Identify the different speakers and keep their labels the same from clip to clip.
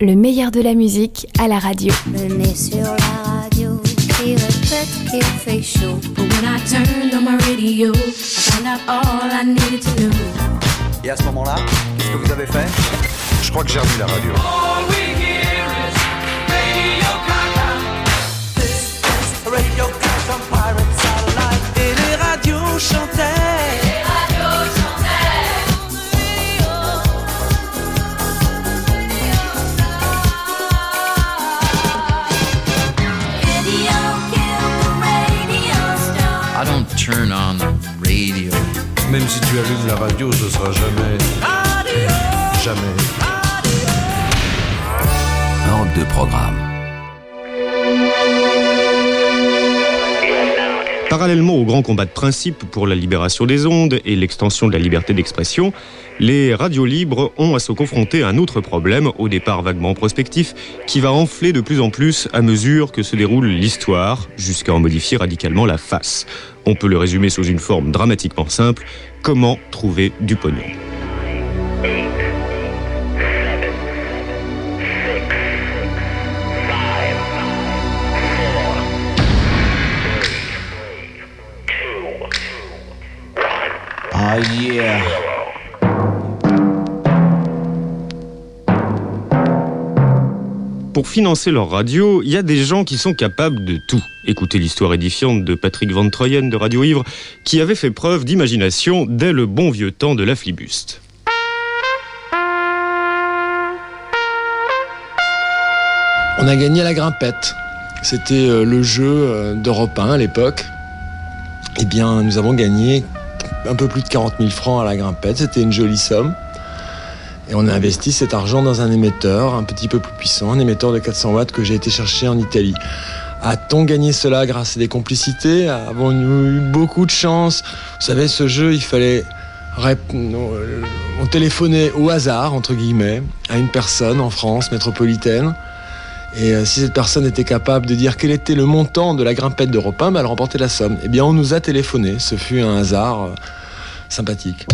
Speaker 1: le meilleur de la musique à la radio.
Speaker 2: Le nez sur la radio qui répète qu'il fait chaud.
Speaker 3: But when I turned on my radio, I found out all I needed to know.
Speaker 4: Et à ce moment-là, qu'est-ce que vous avez fait?
Speaker 5: Je crois que j'ai remis la radio.
Speaker 6: Et les radios chantaient.
Speaker 7: Turn on the radio.
Speaker 5: Même si tu allumes la radio, ce sera jamais. Jamais.
Speaker 8: Hors de programme.
Speaker 9: Parallèlement au grand combat de principe pour la libération des ondes et l'extension de la liberté d'expression, les radios libres ont à se confronter à un autre problème, au départ vaguement prospectif, qui va enfler de plus en plus à mesure que se déroule l'histoire, jusqu'à en modifier radicalement la face. On peut le résumer sous une forme dramatiquement simple, comment trouver du pognon?
Speaker 6: Oh yeah.
Speaker 9: Pour financer leur radio, il y a des gens qui sont capables de tout. Écoutez l'histoire édifiante de Patrick Van Troyen de Radio Ivre, qui avait fait preuve d'imagination dès le bon vieux temps de la flibuste.
Speaker 10: On a gagné à la grimpette. C'était euh, le jeu euh, d'Europe 1 à l'époque. Eh bien, nous avons gagné un peu plus de 40 000 francs à la grimpette. C'était une jolie somme. Et on a investi cet argent dans un émetteur un petit peu plus puissant, un émetteur de 400 watts que j'ai été chercher en Italie. A-t-on gagné cela grâce à des complicités? Avons-nous eu beaucoup de chance? Vous savez, ce jeu, il fallait... euh, On téléphonait au hasard, entre guillemets, à une personne en France métropolitaine. Et euh, si cette personne était capable de dire quel était le montant de la grimpette d'Europe 1, bah, elle remportait la somme. Eh bien, on nous a téléphoné. Ce fut un hasard euh, sympathique.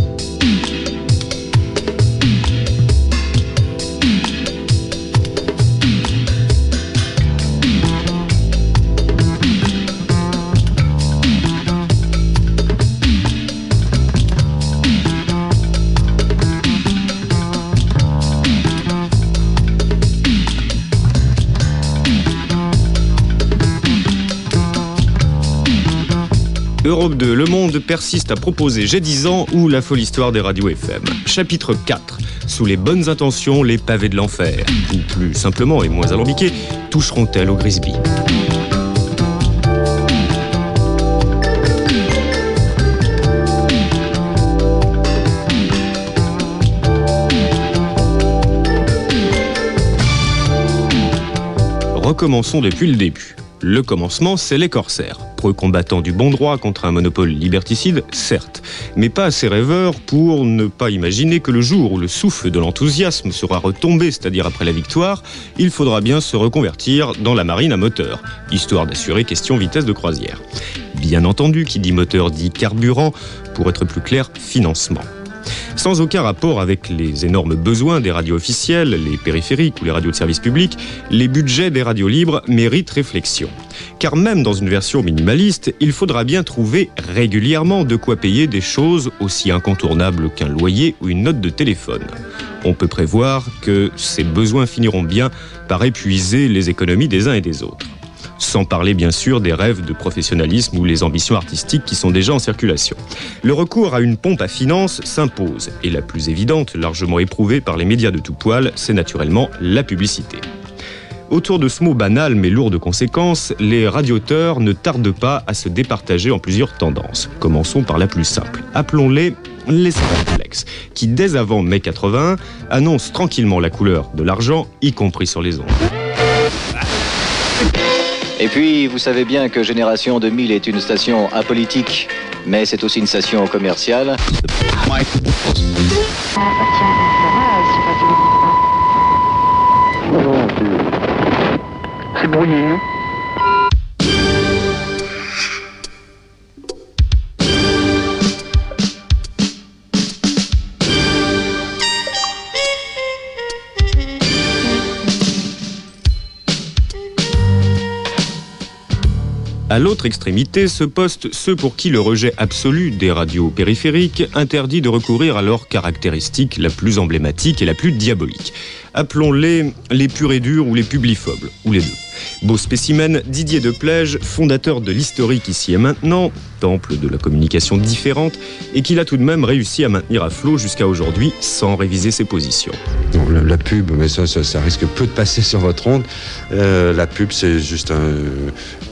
Speaker 9: Europe 2, Le Monde persiste à proposer J'ai 10 ans ou La folle histoire des radios FM. Chapitre 4. Sous les bonnes intentions, les pavés de l'enfer. Ou plus simplement et moins alambiqués, toucheront-elles au Grisby? Recommençons depuis le début. Le commencement, c'est les corsaires. Preux combattants du bon droit contre un monopole liberticide, certes, mais pas assez rêveurs pour ne pas imaginer que le jour où le souffle de l'enthousiasme sera retombé, c'est-à-dire après la victoire, il faudra bien se reconvertir dans la marine à moteur, histoire d'assurer question vitesse de croisière. Bien entendu, qui dit moteur dit carburant, pour être plus clair, financement. Sans aucun rapport avec les énormes besoins des radios officielles, les périphériques ou les radios de service public, les budgets des radios libres méritent réflexion. Car même dans une version minimaliste, il faudra bien trouver régulièrement de quoi payer des choses aussi incontournables qu'un loyer ou une note de téléphone. On peut prévoir que ces besoins finiront bien par épuiser les économies des uns et des autres. Sans parler bien sûr des rêves de professionnalisme ou les ambitions artistiques qui sont déjà en circulation. Le recours à une pompe à finances s'impose, et la plus évidente, largement éprouvée par les médias de tout poil, c'est naturellement la publicité. Autour de ce mot banal mais lourd de conséquences, les radioteurs ne tardent pas à se départager en plusieurs tendances. Commençons par la plus simple. Appelons-les les simplex, qui dès avant mai 81 annoncent tranquillement la couleur de l'argent, y compris sur les ondes.
Speaker 11: Et puis, vous savez bien que Génération 2000 est une station apolitique, mais c'est aussi une station commerciale.
Speaker 12: C'est brouillé,
Speaker 9: À l'autre extrémité se postent ceux pour qui le rejet absolu des radios périphériques interdit de recourir à leur caractéristique la plus emblématique et la plus diabolique. Appelons-les les purs et durs ou les publiphobes, ou les deux. Beau spécimen, Didier Deplège, fondateur de l'historique ici et maintenant, temple de la communication différente, et qu'il a tout de même réussi à maintenir à flot jusqu'à aujourd'hui sans réviser ses positions.
Speaker 5: La, pub, mais ça, risque peu de passer sur votre onde. Euh, la pub, c'est juste un,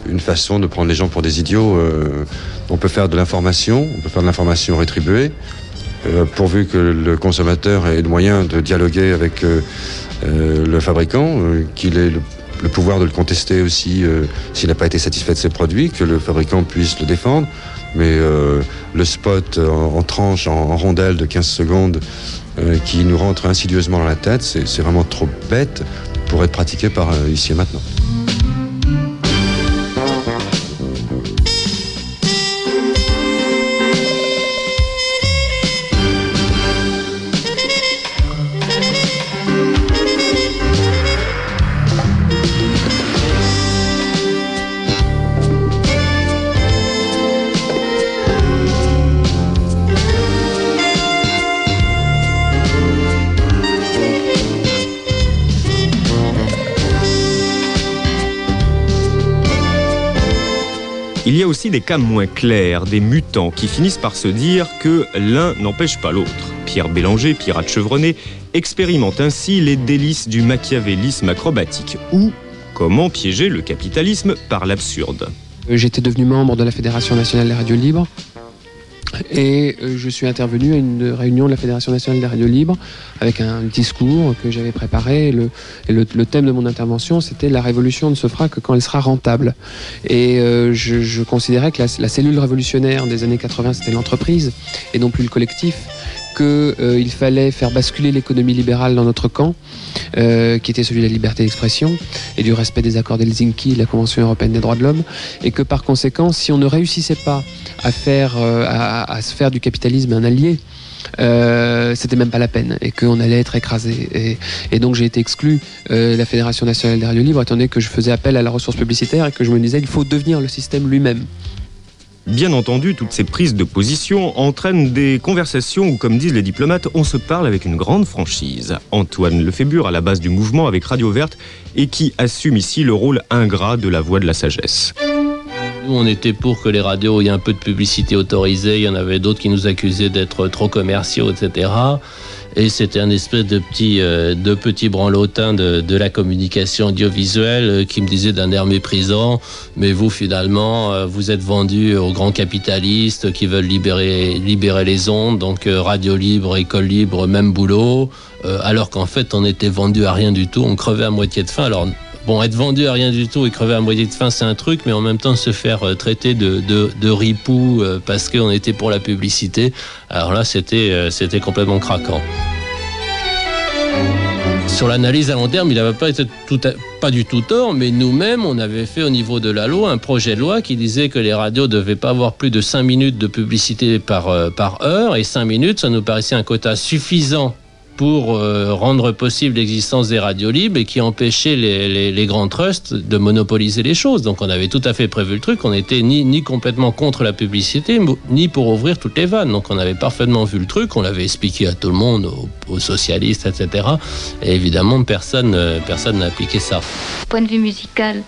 Speaker 5: une façon de prendre les gens pour des idiots. Euh, on peut faire de l'information, on peut faire de l'information rétribuée, euh, pourvu que le consommateur ait le moyen de dialoguer avec le fabricant, qu'il ait le, le pouvoir de le contester aussi euh, s'il n'a pas été satisfait de ses produits, que le fabricant puisse le défendre. Mais euh, le spot en, tranche, en, rondelle de 15 secondes, euh, qui nous rentre insidieusement dans la tête, c'est vraiment trop bête pour être pratiqué par ici et maintenant.
Speaker 9: Y a aussi des cas moins clairs, des mutants qui finissent par se dire que l'un n'empêche pas l'autre. Pierre Bélanger, pirate chevronné, expérimente ainsi les délices du machiavélisme acrobatique ou comment piéger le capitalisme par l'absurde.
Speaker 12: Euh, J'étais devenu membre de la Fédération nationale des radios libres et euh, je suis intervenu à une réunion de la Fédération nationale des radios libres avec un discours que j'avais préparé. Le- le thème de mon intervention, c'était la révolution ne se fera que quand elle sera rentable. Et euh, je, je considérais que la, la cellule révolutionnaire des années 80, c'était l'entreprise et non plus le collectif qu'il fallait faire basculer l'économie libérale dans notre camp, euh, qui était celui de la liberté d'expression et du respect des accords d'Helsinki, de la Convention européenne des droits de l'homme, et que par conséquent, si on ne réussissait pas à faire, euh, à, se faire du capitalisme un allié, euh, c'était même pas la peine et qu'on allait être écrasé. Et, donc j'ai été exclu euh, de la Fédération nationale des radios libres, étant donné que je faisais appel à la ressource publicitaire et que je me disais il faut devenir le système lui-même.
Speaker 9: Bien entendu, toutes ces prises de position entraînent des conversations où, comme disent les diplomates, on se parle avec une grande franchise. Antoine Lefébure, à la base du mouvement avec Radio Verte, et qui assume ici le rôle ingrat de la voix de la sagesse.
Speaker 13: Nous, on était pour que les radios aient un peu de publicité autorisée. Il y en avait d'autres qui nous accusaient d'être trop commerciaux, etc. Et c'était un espèce de petit, euh, de branlotin de, la communication audiovisuelle euh, qui me disait d'un air méprisant, mais vous finalement, euh, vous êtes vendu aux grands capitalistes qui veulent libérer, libérer les ondes, donc radio libre, école libre, même boulot, alors qu'en fait on était vendu à rien du tout, on crevait à moitié de faim. Alors Bon, être vendu à rien du tout et crever à moitié de faim, c'est un truc, mais en même temps se faire euh, traiter de, de, ripou euh, parce qu'on était pour la publicité, alors là, c'était euh, c'était complètement craquant. Sur l'analyse à long terme, il n'avait pas été tout à- pas du tout tort, mais nous-mêmes, on avait fait au niveau de la loi un projet de loi qui disait que les radios devaient pas avoir plus de 5 minutes de publicité par, par heure, et 5 minutes, ça nous paraissait un quota suffisant pour euh, rendre possible l'existence des radios libres et qui empêchait les, les- grands trusts de monopoliser les choses. Donc on avait tout à fait prévu le truc, on n'était ni, ni complètement contre la publicité, ni pour ouvrir toutes les vannes. Donc on avait parfaitement vu le truc, on l'avait expliqué à tout le monde, aux, aux socialistes, etc. Et évidemment, personne euh, personne n'a appliqué ça.
Speaker 14: point de vue musical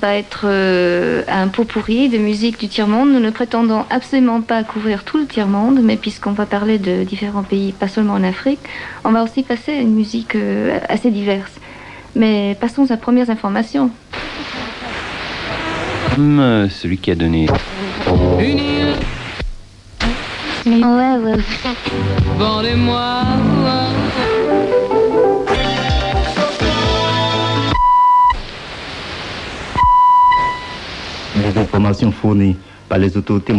Speaker 14: va être euh, un pot pourri de musique du tiers-monde. Nous ne prétendons absolument pas couvrir tout le tiers-monde, mais puisqu'on va parler de différents pays, pas seulement en Afrique, on va aussi passer à une musique euh, assez diverse. Mais passons aux premières informations.
Speaker 15: Comme euh, celui qui a donné.
Speaker 14: Ouais, ouais.
Speaker 3: Vendez-moi.
Speaker 15: Les informations fournies par les autorités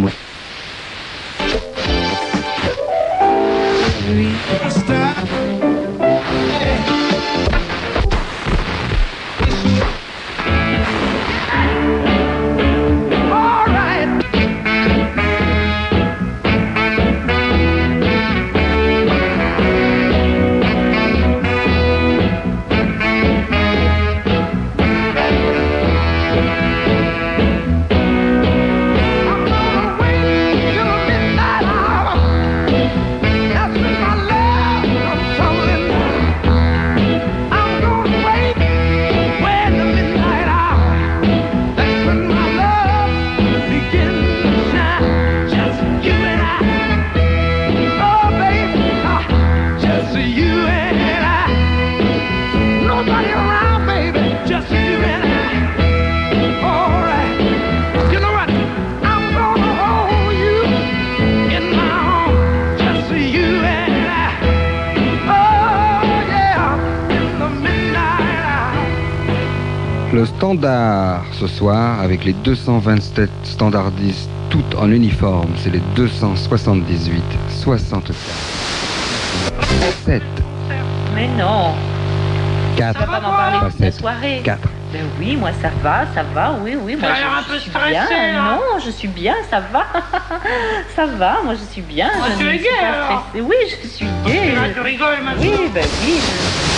Speaker 16: ce soir avec les 227 standardistes toutes en uniforme. C'est les 278 64 7
Speaker 17: Mais non
Speaker 16: 4
Speaker 17: Tu vas pas m'en parler toute la soirée
Speaker 16: 4
Speaker 17: Ben oui, moi ça va, ça va, oui, oui, moi
Speaker 18: un
Speaker 17: je,
Speaker 18: peu
Speaker 17: suis
Speaker 18: stressée,
Speaker 17: bien.
Speaker 18: là.
Speaker 17: Non, je suis bien, ça va. ça va, moi je suis bien.
Speaker 18: Ah,
Speaker 17: je
Speaker 18: tu es
Speaker 17: suis
Speaker 18: gay, alors.
Speaker 17: Oui, je suis gay.
Speaker 18: Là, tu rigoles maintenant.
Speaker 17: Oui, ben oui. je-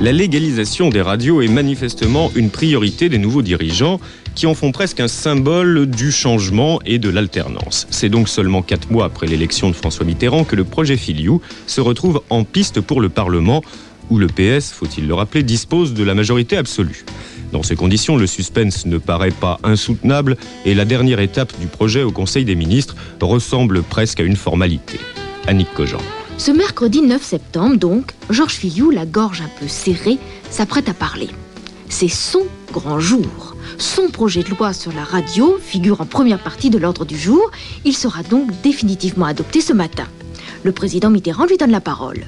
Speaker 9: La légalisation des radios est manifestement une priorité des nouveaux dirigeants qui en font presque un symbole du changement et de l'alternance. C'est donc seulement quatre mois après l'élection de François Mitterrand que le projet Filiou se retrouve en piste pour le Parlement, où le PS, faut-il le rappeler, dispose de la majorité absolue. Dans ces conditions, le suspense ne paraît pas insoutenable et la dernière étape du projet au Conseil des ministres ressemble presque à une formalité. Annick Cogent.
Speaker 19: Ce mercredi 9 septembre, donc, Georges Filiou, la gorge un peu serrée, s'apprête à parler. C'est son grand jour. Son projet de loi sur la radio figure en première partie de l'ordre du jour. Il sera donc définitivement adopté ce matin. Le président Mitterrand lui donne la parole.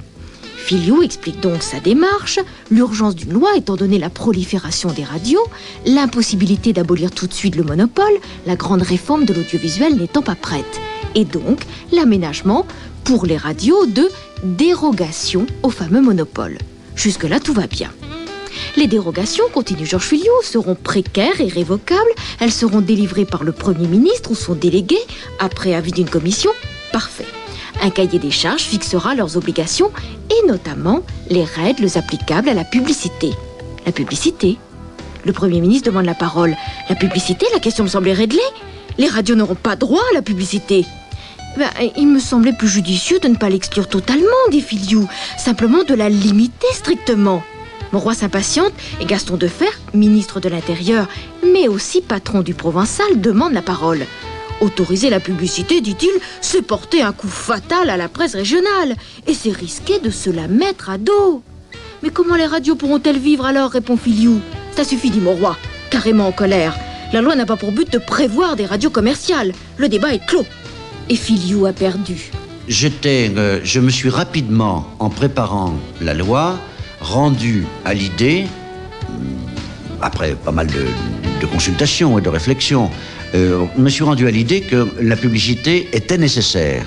Speaker 19: Filiou explique donc sa démarche, l'urgence d'une loi étant donné la prolifération des radios, l'impossibilité d'abolir tout de suite le monopole, la grande réforme de l'audiovisuel n'étant pas prête, et donc l'aménagement pour les radios de dérogation au fameux monopole. Jusque-là, tout va bien. Les dérogations, continue Georges Filiot, seront précaires et révocables. Elles seront délivrées par le Premier ministre ou son délégué, après avis d'une commission. Parfait. Un cahier des charges fixera leurs obligations et notamment les règles applicables à la publicité. La publicité Le Premier ministre demande la parole. La publicité, la question me semblait réglée. Les radios n'auront pas droit à la publicité. Ben, il me semblait plus judicieux de ne pas l'exclure totalement, dit Filiou, simplement de la limiter strictement. Mon roi s'impatiente et Gaston Defer, ministre de l'Intérieur, mais aussi patron du Provençal, demande la parole. Autoriser la publicité, dit-il, c'est porter un coup fatal à la presse régionale et c'est risquer de se la mettre à dos. Mais comment les radios pourront-elles vivre alors répond Filiou. Ça suffit, dit mon roi, carrément en colère. La loi n'a pas pour but de prévoir des radios commerciales. Le débat est clos. Et Filiou a perdu.
Speaker 20: Euh, je me suis rapidement, en préparant la loi, rendu à l'idée, hum, après pas mal de, consultations et de réflexions, euh, me suis rendu à l'idée que la publicité était nécessaire.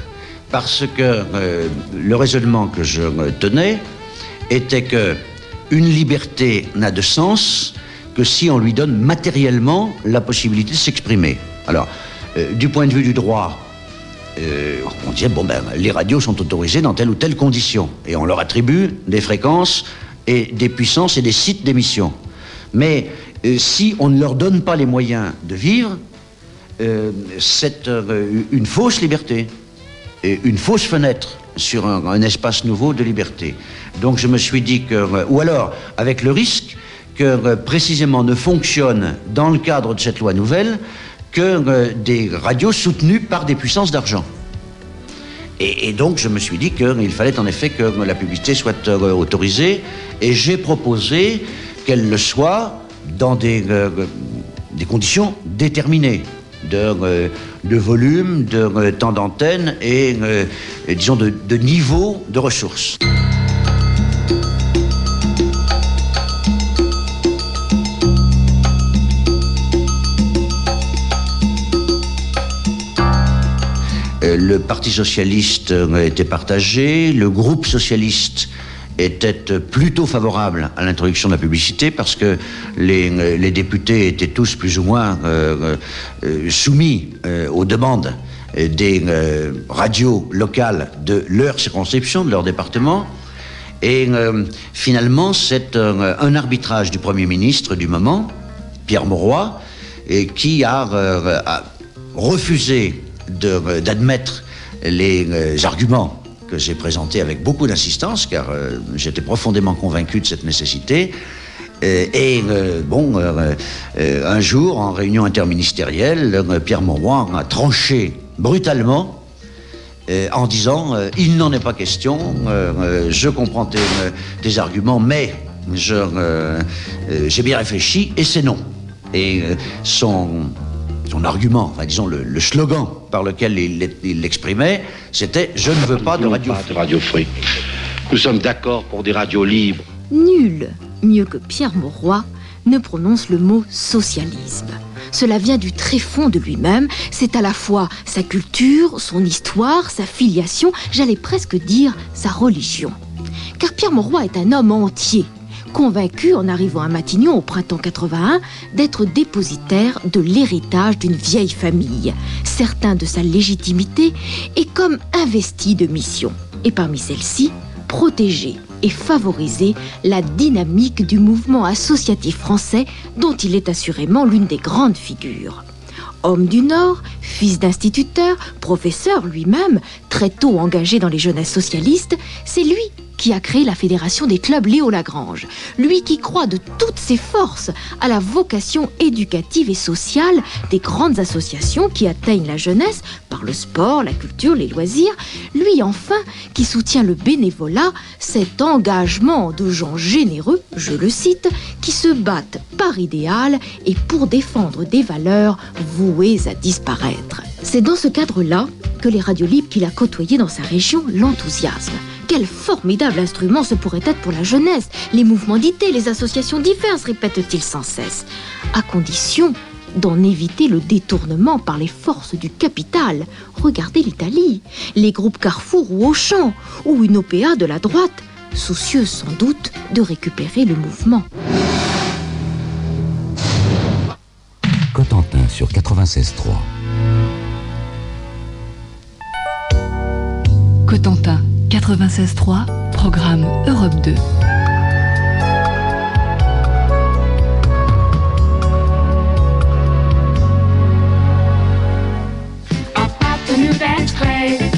Speaker 20: Parce que euh, le raisonnement que je euh, tenais était que une liberté n'a de sens que si on lui donne matériellement la possibilité de s'exprimer. Alors, euh, du point de vue du droit, euh, on disait, bon ben, les radios sont autorisées dans telle ou telle condition. Et on leur attribue des fréquences et des puissances et des sites d'émission. Mais euh, si on ne leur donne pas les moyens de vivre, euh, c'est une fausse liberté et une fausse fenêtre sur un, espace nouveau de liberté. Donc je me suis dit que, ou alors avec le risque que précisément ne fonctionne dans le cadre de cette loi nouvelle que euh, des radios soutenues par des puissances d'argent. Et, donc je me suis dit qu'il fallait en effet que la publicité soit euh, autorisée et j'ai proposé qu'elle le soit dans des, euh, des conditions déterminées de, de volume, de temps d'antenne et, et disons de, de niveau de ressources. Le Parti socialiste était partagé, le groupe socialiste était plutôt favorable à l'introduction de la publicité parce que les, députés étaient tous plus ou moins euh, euh, soumis euh, aux demandes des radios locales de leur circonscription, de leur département. Et finalement, c'est un arbitrage du Premier ministre du moment, Pierre Mauroy, qui a, refusé d'admettre les euh, arguments que j'ai présentés avec beaucoup d'insistance, car euh, j'étais profondément convaincu de cette nécessité. Euh, et euh, bon, euh, euh, un jour, en réunion interministérielle, euh, Pierre Mauroy a tranché brutalement euh, en disant euh, il n'en est pas question, euh, euh, je comprends tes, euh, tes arguments, mais euh, euh, j'ai bien réfléchi et c'est non. Et euh, son son argument, enfin, disons le, le slogan par lequel il l'exprimait, c'était Je ne veux pas de radio
Speaker 18: de radio free. Nous sommes d'accord pour des radios libres.
Speaker 19: Nul, mieux que Pierre Mauroy, ne prononce le mot socialisme. Cela vient du tréfonds de lui-même, c'est à la fois sa culture, son histoire, sa filiation, j'allais presque dire sa religion. Car Pierre Mauroy est un homme entier, convaincu en arrivant à Matignon au printemps 81 d'être dépositaire de l'héritage d'une vieille famille, certain de sa légitimité et comme investi de mission. Et parmi celles-ci, protéger et favoriser la dynamique du mouvement associatif français dont il est assurément l'une des grandes figures. Homme du Nord, fils d'instituteur, professeur lui-même, très tôt engagé dans les jeunesses socialistes, c'est lui qui a créé la Fédération des clubs Léo Lagrange. Lui qui croit de toutes ses forces à la vocation éducative et sociale des grandes associations qui atteignent la jeunesse par le sport, la culture, les loisirs. Lui enfin qui soutient le bénévolat, cet engagement de gens généreux, je le cite, qui se battent par idéal et pour défendre des valeurs vouées à disparaître. C'est dans ce cadre-là que les radios libres qu'il a côtoyées dans sa région l'enthousiasment. Quel formidable instrument ce pourrait être pour la jeunesse. Les mouvements d'idées, les associations diverses, répète-t-il sans cesse. À condition d'en éviter le détournement par les forces du capital. Regardez l'Italie, les groupes Carrefour ou Auchan, ou une OPA de la droite, soucieuse sans doute de récupérer le mouvement.
Speaker 8: Cotentin sur 96.3.
Speaker 21: Cotentin 96.3, programme Europe 2.
Speaker 3: About the new dance craze.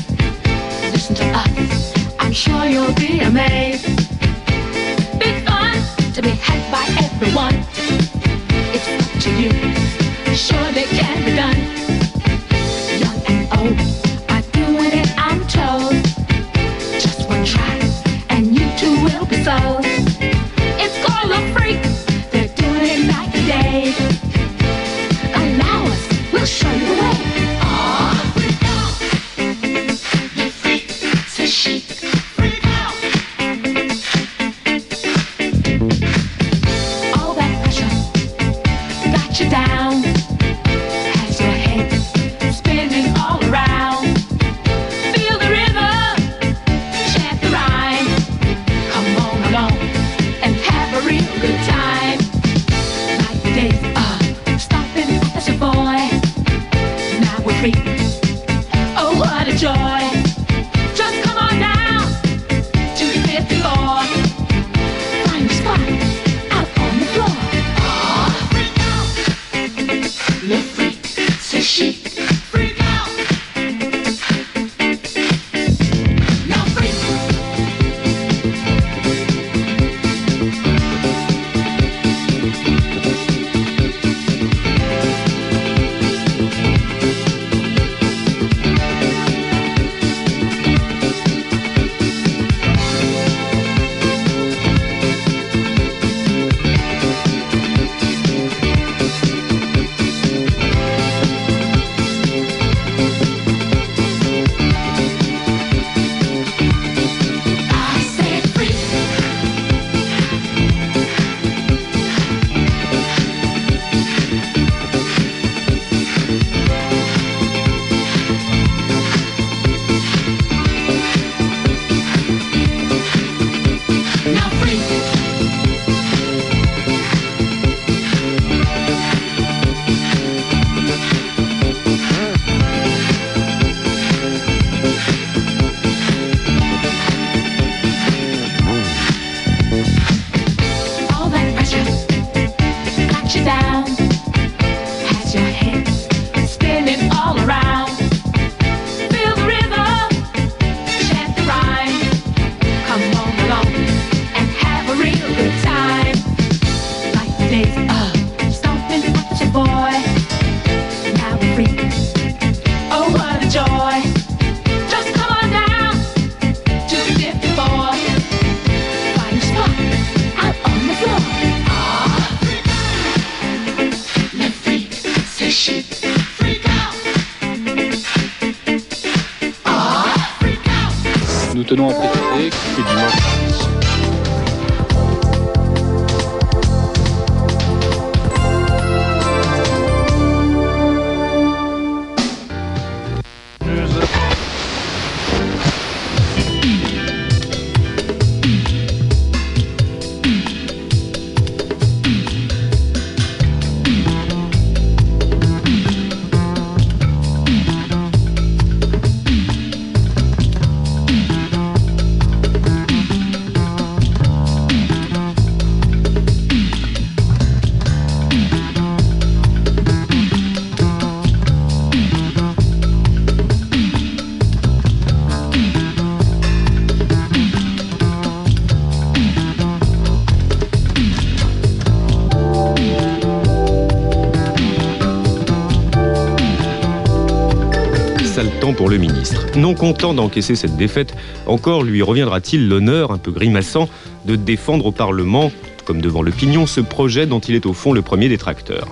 Speaker 9: Non content d'encaisser cette défaite, encore lui reviendra-t-il l'honneur, un peu grimaçant, de défendre au Parlement, comme devant l'opinion, ce projet dont il est au fond le premier détracteur.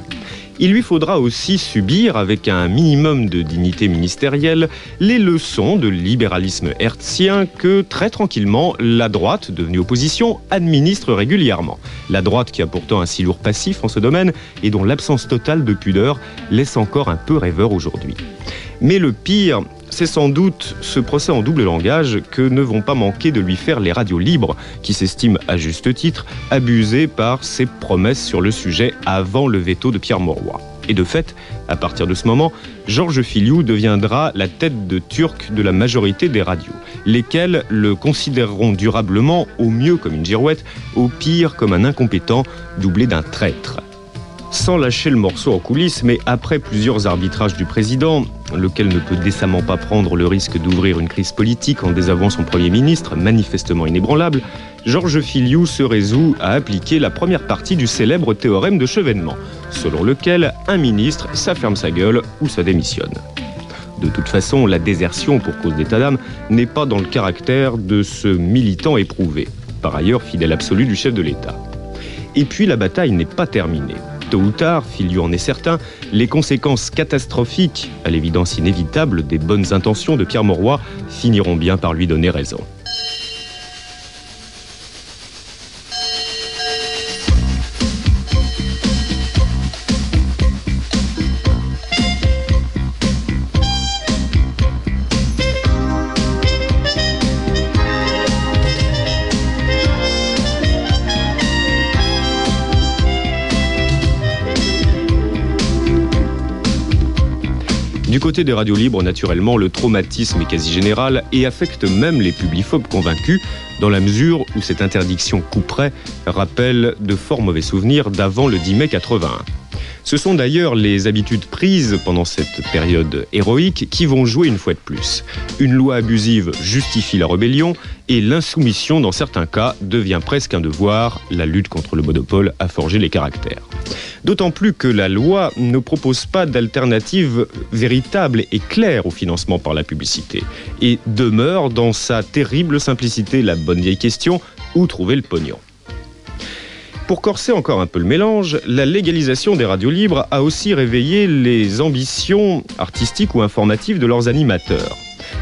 Speaker 9: Il lui faudra aussi subir, avec un minimum de dignité ministérielle, les leçons de libéralisme hertzien que, très tranquillement, la droite, devenue opposition, administre régulièrement. La droite qui a pourtant un si lourd passif en ce domaine et dont l'absence totale de pudeur laisse encore un peu rêveur aujourd'hui. Mais le pire, c'est sans doute ce procès en double langage que ne vont pas manquer de lui faire les radios libres, qui s'estiment à juste titre abusées par ses promesses sur le sujet avant le veto de Pierre Mauroy. Et de fait, à partir de ce moment, Georges Filiou deviendra la tête de turc de la majorité des radios, lesquelles le considéreront durablement au mieux comme une girouette, au pire comme un incompétent doublé d'un traître sans lâcher le morceau en coulisses, mais après plusieurs arbitrages du président, lequel ne peut décemment pas prendre le risque d'ouvrir une crise politique en désavouant son Premier ministre, manifestement inébranlable, Georges Filiou se résout à appliquer la première partie du célèbre théorème de Chevènement, selon lequel un ministre, ça sa gueule ou ça démissionne. De toute façon, la désertion pour cause d'état d'âme n'est pas dans le caractère de ce militant éprouvé, par ailleurs fidèle absolu du chef de l'État. Et puis la bataille n'est pas terminée. Tôt ou tard, Filiou en est certain, les conséquences catastrophiques, à l'évidence inévitable, des bonnes intentions de Pierre Mauroy finiront bien par lui donner raison. Côté des radios libres, naturellement, le traumatisme est quasi général et affecte même les publiphobes convaincus, dans la mesure où cette interdiction couperait rappelle de fort mauvais souvenirs d'avant le 10 mai 81. Ce sont d'ailleurs les habitudes prises pendant cette période héroïque qui vont jouer une fois de plus. Une loi abusive justifie la rébellion et l'insoumission, dans certains cas, devient presque un devoir. La lutte contre le monopole a forgé les caractères. D'autant plus que la loi ne propose pas d'alternative véritable et claire au financement par la publicité et demeure dans sa terrible simplicité la bonne vieille question où trouver le pognon? Pour corser encore un peu le mélange, la légalisation des radios libres a aussi réveillé les ambitions artistiques ou informatives de leurs animateurs.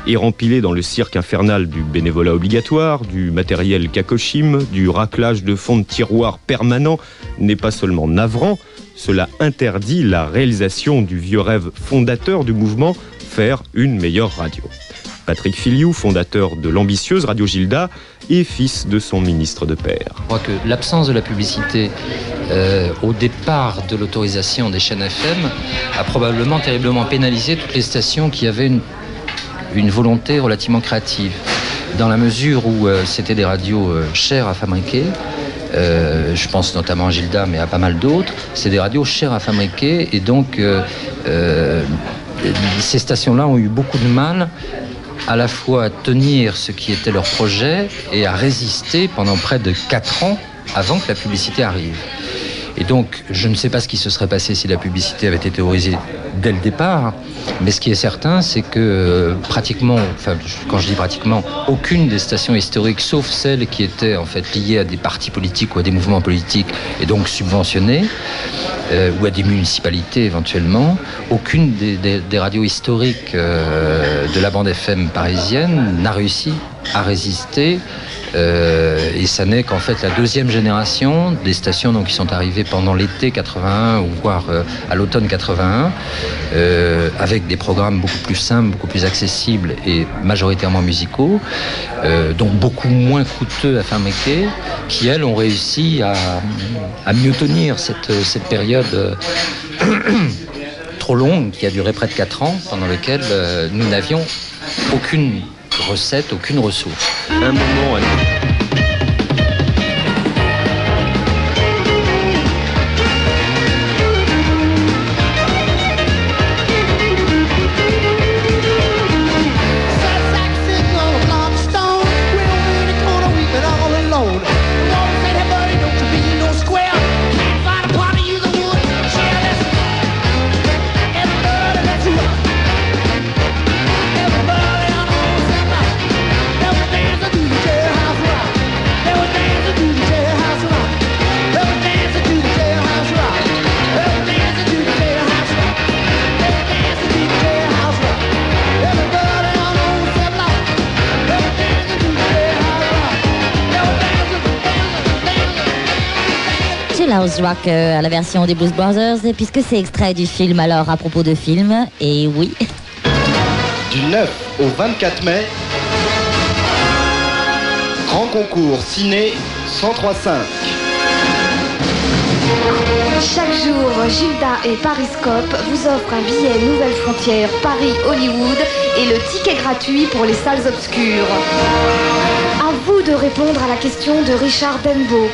Speaker 9: Et rempilés dans le cirque infernal du bénévolat obligatoire, du matériel cacochime, du raclage de fonds de tiroir permanent n'est pas seulement navrant, cela interdit la réalisation du vieux rêve fondateur du mouvement faire une meilleure radio. Patrick Filiou, fondateur de l'ambitieuse Radio Gilda et fils de son ministre de père.
Speaker 22: Je crois que l'absence de la publicité euh, au départ de l'autorisation des chaînes FM a probablement terriblement pénalisé toutes les stations qui avaient une, une volonté relativement créative. Dans la mesure où euh, c'était des radios euh, chères à fabriquer, euh, je pense notamment à Gilda, mais à pas mal d'autres, c'est des radios chères à fabriquer et donc ces stations-là ont eu beaucoup de mal à la fois à tenir ce qui était leur projet et à résister pendant près de 4 ans avant que la publicité arrive. Et donc, je ne sais pas ce qui se serait passé si la publicité avait été autorisée dès le départ, mais ce qui est certain, c'est que euh, pratiquement, enfin, quand je dis pratiquement, aucune des stations historiques, sauf celles qui étaient en fait liées à des partis politiques ou à des mouvements politiques et donc subventionnées, euh, ou à des municipalités éventuellement, aucune des, radios historiques euh, de la bande FM parisienne n'a réussi à résister et ça n'est qu'en fait la deuxième génération des stations donc, qui sont arrivées pendant l'été 81 ou voire à l'automne 81, euh, avec des programmes beaucoup plus simples, beaucoup plus accessibles et majoritairement musicaux, euh, donc beaucoup moins coûteux à fabriquer, qui elles ont réussi à, mieux tenir cette, période. euh, trop longue, qui a duré près de 4 ans, pendant lequel euh, nous n'avions aucune recette, aucune ressource.
Speaker 23: Jailhouse Rock euh, à la version des Blues Brothers, et puisque c'est extrait du film, alors à propos de film, et oui.
Speaker 24: Du 9 au 24 mai, grand concours ciné 1035.
Speaker 25: Chaque jour, Gilda et Pariscope vous offrent un billet Nouvelle Frontière Paris-Hollywood et le ticket gratuit pour les salles obscures. De répondre à la question de Richard Dembo.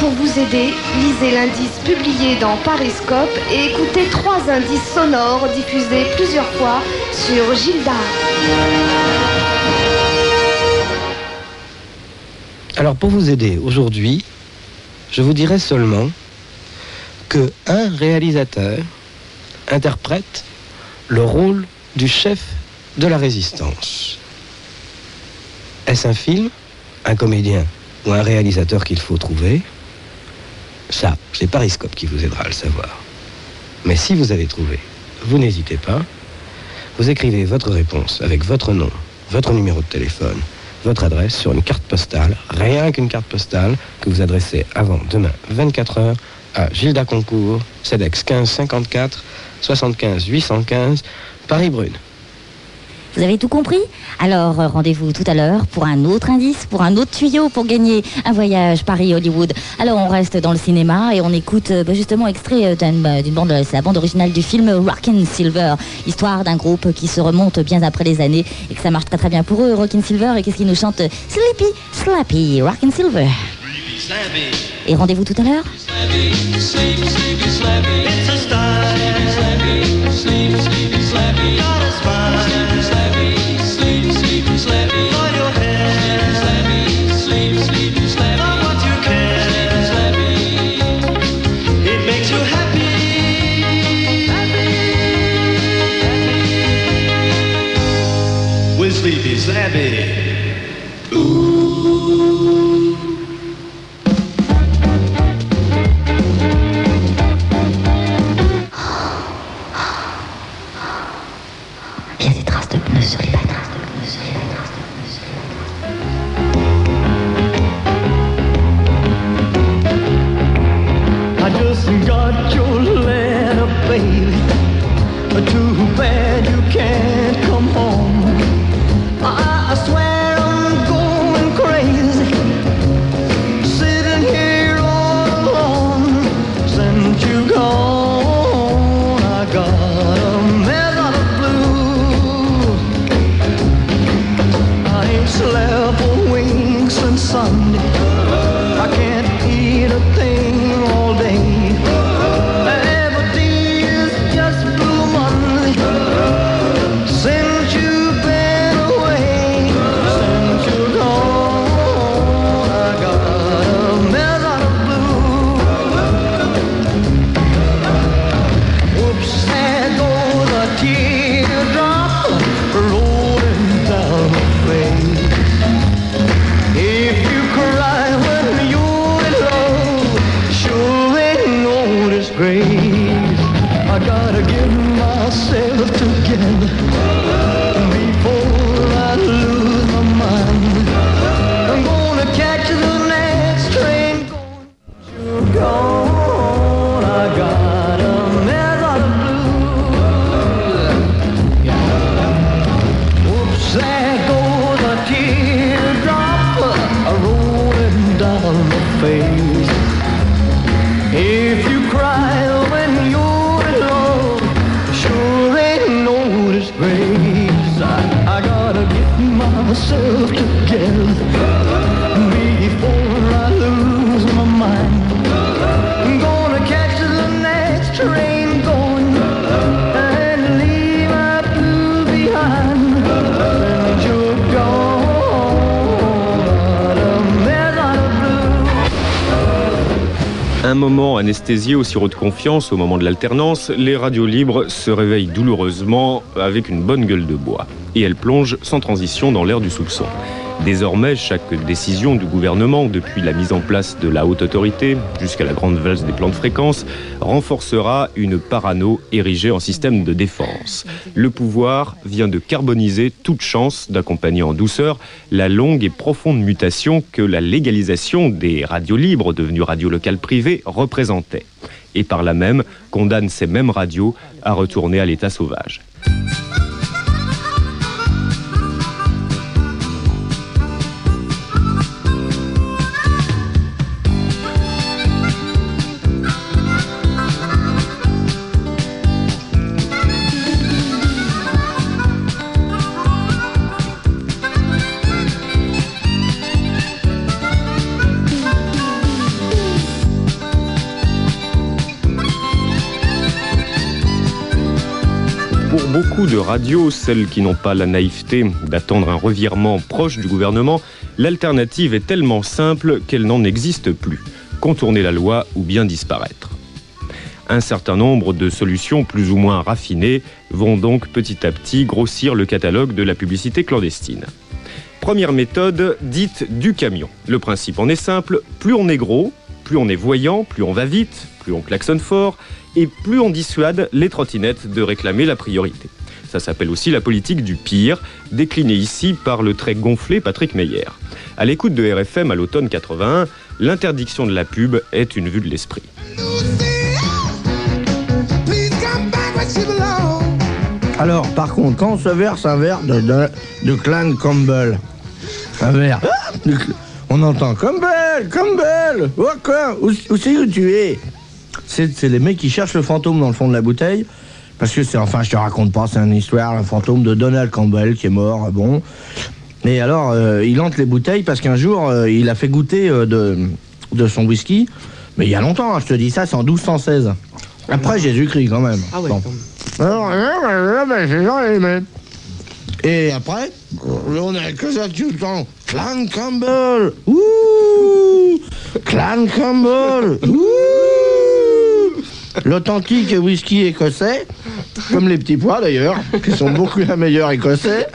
Speaker 25: Pour vous aider, lisez l'indice publié dans Pariscope et écoutez trois indices sonores diffusés plusieurs fois sur Gilda.
Speaker 26: Alors pour vous aider aujourd'hui, je vous dirai seulement que un réalisateur interprète le rôle du chef de la résistance. Est-ce un film, un comédien ou un réalisateur qu'il faut trouver Ça, c'est Pariscope qui vous aidera à le savoir. Mais si vous avez trouvé, vous n'hésitez pas. Vous écrivez votre réponse avec votre nom, votre numéro de téléphone, votre adresse sur une carte postale, rien qu'une carte postale, que vous adressez avant demain 24 heures à Gilda Concours, CEDEX 1554 75 815, Paris-Brune.
Speaker 23: Vous avez tout compris Alors euh, rendez-vous tout à l'heure pour un autre indice, pour un autre tuyau pour gagner un voyage Paris-Hollywood. Alors on reste dans le cinéma et on écoute euh, bah, justement extrait euh, d'une euh, bande, c'est la bande originale du film Rockin' Silver, histoire d'un groupe qui se remonte bien après les années et que ça marche très très bien pour eux, Rockin' Silver, et qu'est-ce qu'ils nous chantent Sleepy, Slappy, Rockin' Silver. Et rendez-vous tout à l'heure soldado.
Speaker 9: Un moment anesthésié au sirop de confiance au moment de l'alternance, les radios libres se réveillent douloureusement avec une bonne gueule de bois. Et elles plongent sans transition dans l'ère du soupçon. Désormais, chaque décision du gouvernement, depuis la mise en place de la haute autorité jusqu'à la grande valse des plans de fréquence, renforcera une parano érigée en système de défense. Le pouvoir vient de carboniser toute chance d'accompagner en douceur la longue et profonde mutation que la légalisation des radios libres, devenues radios locales privées, représentait. Et par là même, condamne ces mêmes radios à retourner à l'état sauvage. De radios, celles qui n'ont pas la naïveté d'attendre un revirement proche du gouvernement, l'alternative est tellement simple qu'elle n'en existe plus. Contourner la loi ou bien disparaître. Un certain nombre de solutions plus ou moins raffinées vont donc petit à petit grossir le catalogue de la publicité clandestine. Première méthode, dite du camion. Le principe en est simple, plus on est gros, plus on est voyant, plus on va vite, plus on klaxonne fort, et plus on dissuade les trottinettes de réclamer la priorité. Ça s'appelle aussi la politique du pire, déclinée ici par le très gonflé Patrick Meyer. À l'écoute de RFM à l'automne 81, l'interdiction de la pub est une vue de l'esprit.
Speaker 27: Alors, par contre, quand on se verse un verre de, Clan Campbell, un verre, on entend Campbell, Campbell, quoi, où, où c'est que tu es? C'est les mecs qui cherchent le fantôme dans le fond de la bouteille, parce que c'est, enfin, je te raconte pas, c'est une histoire, un fantôme de Donald Campbell qui est mort, bon. Et alors, euh, il hante les bouteilles parce qu'un jour, euh, il a fait goûter euh, de, de son whisky, mais il y a longtemps, hein, je te dis ça, c'est en 1216. Après Jésus-Christ, quand même.
Speaker 28: Ah ouais,
Speaker 27: Bon. Alors, euh, ben, j'ai jamais aimé. Et après, on a que ça tout le temps. Clan Campbell Ouh Clan Campbell Ouh L'authentique whisky écossais, comme les petits pois d'ailleurs, qui sont beaucoup la meilleure écossais,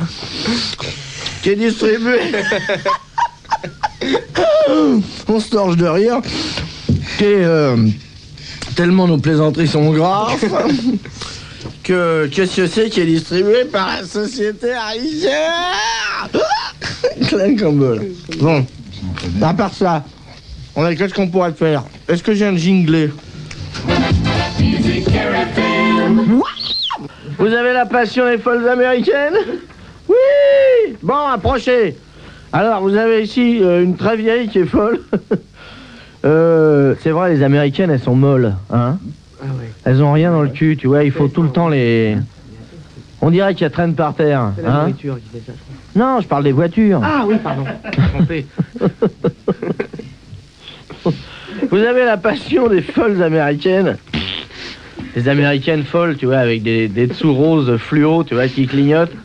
Speaker 27: qui est distribué. on se torche de rire. Qui est, euh, tellement nos plaisanteries sont graves que qu'est-ce que c'est qui est distribué par la société haïtienne Clan Campbell. Bon, à part ça, on a qu'est-ce qu'on pourrait faire Est-ce que j'ai un jinglé? Vous avez la passion des folles américaines Oui Bon, approchez Alors, vous avez ici euh, une très vieille qui est folle. Euh, c'est vrai, les américaines, elles sont molles, hein Elles ont rien dans le cul, tu vois, il faut tout le temps les... On dirait qu'elles traînent par terre.
Speaker 28: C'est la
Speaker 27: hein
Speaker 28: qui fait ça.
Speaker 27: non, je parle des voitures.
Speaker 28: Ah oui, pardon.
Speaker 27: Vous avez la passion des folles américaines Les américaines folles, tu vois, avec des, des dessous roses fluo, tu vois, qui clignotent.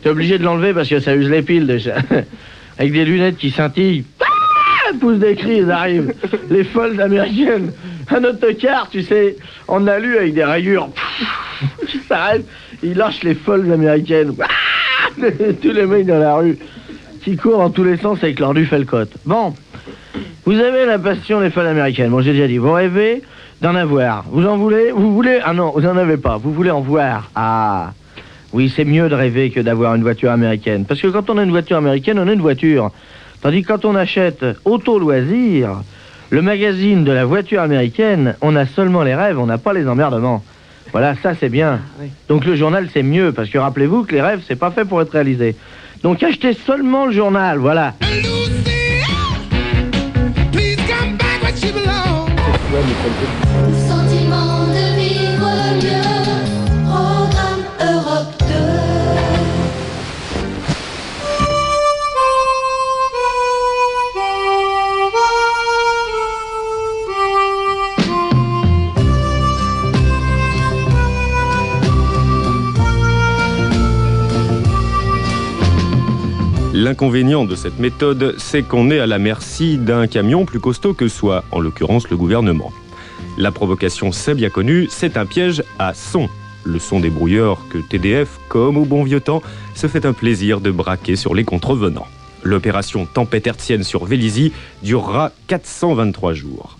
Speaker 27: T'es obligé de l'enlever parce que ça use les piles déjà. avec des lunettes qui scintillent. Ah des cris, elles arrivent. Les folles américaines. Un autocar, tu sais, en alu avec des rayures. Qui s'arrête, il lâche les folles américaines. Ah Tous les mecs dans la rue qui courent dans tous les sens avec leur du. Bon, vous avez la passion des folles américaines. Bon, j'ai déjà dit, vous rêvez d'en avoir. Vous en voulez? Vous voulez? Ah non, vous en avez pas. Vous voulez en voir Ah oui, c'est mieux de rêver que d'avoir une voiture américaine. Parce que quand on a une voiture américaine, on a une voiture. Tandis que quand on achète Auto Loisirs, le magazine de la voiture américaine, on a seulement les rêves, on n'a pas les emmerdements. Voilà, ça c'est bien. Donc le journal c'est mieux, parce que rappelez-vous que les rêves c'est pas fait pour être réalisé. Donc achetez seulement le journal, voilà.
Speaker 23: Please
Speaker 29: L'inconvénient de cette méthode, c'est qu'on est à la merci d'un camion plus costaud que soi, en l'occurrence le gouvernement. La provocation, c'est bien connu, c'est un piège à son. Le son des brouilleurs que TDF, comme au bon vieux temps, se fait un plaisir de braquer sur les contrevenants. L'opération Tempête hertzienne sur Vélizy durera 423 jours.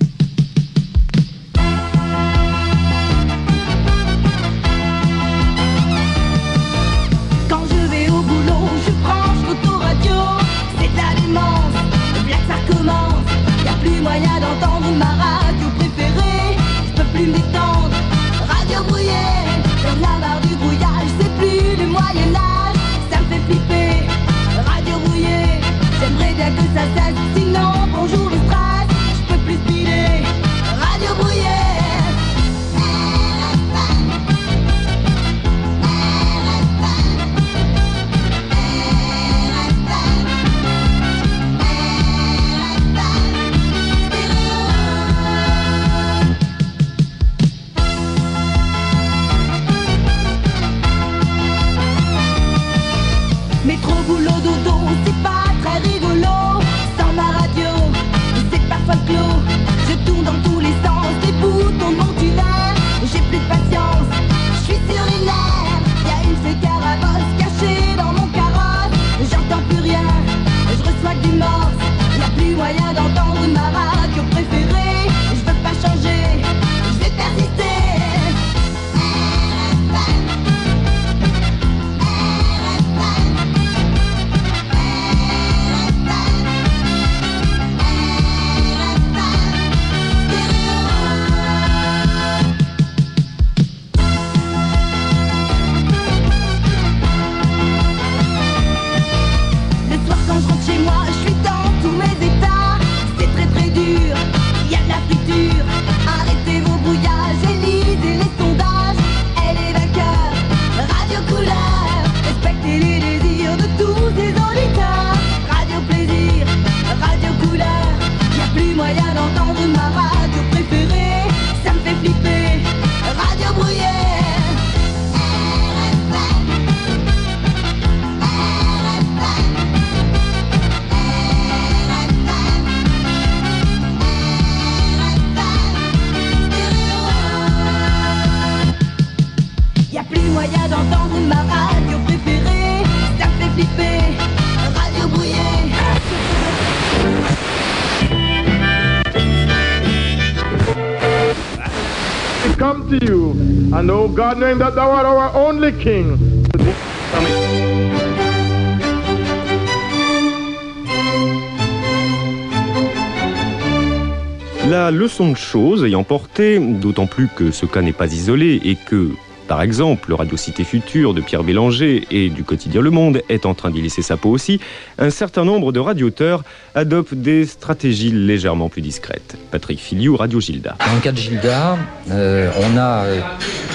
Speaker 9: La
Speaker 29: leçon de choses ayant porté, d'autant plus que ce cas n'est pas isolé et que, par exemple, le Radio Cité Future de Pierre Bélanger et du quotidien Le Monde est en train d'y laisser sa peau aussi, un certain nombre de radioteurs adoptent des stratégies légèrement plus discrètes. Patrick Filiou, Radio Gilda.
Speaker 22: Dans le cas de Gilda, euh, on a euh,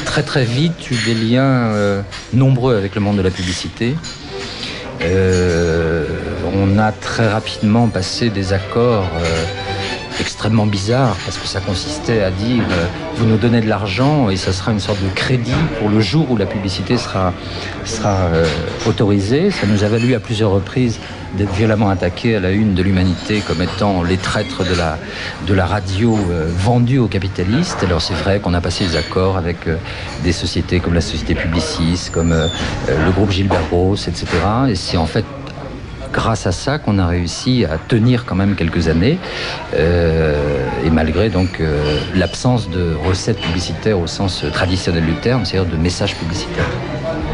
Speaker 22: très très vite eu des liens euh, nombreux avec le monde de la publicité. On a très rapidement passé des accords extrêmement bizarres parce que ça consistait à dire euh, vous nous donnez de l'argent et ça sera une sorte de crédit pour le jour où la publicité sera, sera euh, autorisée. Ça nous a valu à plusieurs reprises d'être violemment attaqués à la une de l'humanité comme étant les traîtres de la, de la radio euh, vendue aux capitalistes. Alors c'est vrai qu'on a passé des accords avec des sociétés comme la société Publicis, comme le groupe Gilbert Gross, etc. Et c'est en fait grâce à ça qu'on a réussi à tenir quand même quelques années, euh, et malgré donc euh, l'absence de recettes publicitaires au sens traditionnel du terme, c'est-à-dire de messages publicitaires.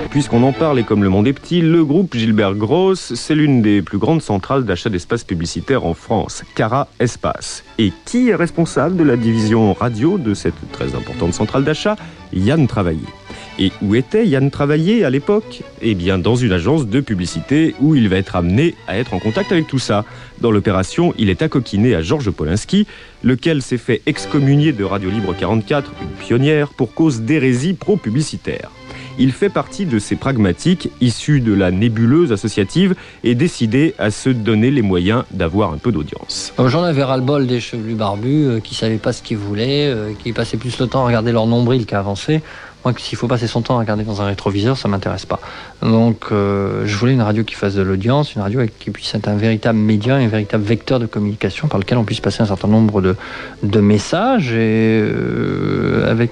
Speaker 29: Puisqu'on en parle et comme le monde est petit, le groupe Gilbert Gross, c'est l'une des plus grandes centrales d'achat d'espace publicitaire en France, Cara Espace. Et qui est responsable de la division radio de cette très importante centrale d'achat? Yann Travaillé.
Speaker 9: Et où était Yann Travaillé à l'époque Eh bien, dans une agence de publicité où il va être amené à être en contact avec tout ça. Dans l'opération, il est accoquiné à Georges Polinski, lequel s'est fait excommunier de Radio Libre 44, une pionnière, pour cause d'hérésie pro-publicitaire. Il fait partie de ces pragmatiques issus de la nébuleuse associative et décidé à se donner les moyens d'avoir un peu d'audience.
Speaker 30: Euh, J'en avais ras-le-bol des chevelus barbus euh, qui savaient pas ce qu'ils voulaient, euh, qui passaient plus le temps à regarder leur nombril qu'à avancer. Moi, s'il faut passer son temps à regarder dans un rétroviseur, ça m'intéresse pas. Donc, euh, je voulais une radio qui fasse de l'audience, une radio qui puisse être un véritable média, un véritable vecteur de communication par lequel on puisse passer un certain nombre de, messages et, euh,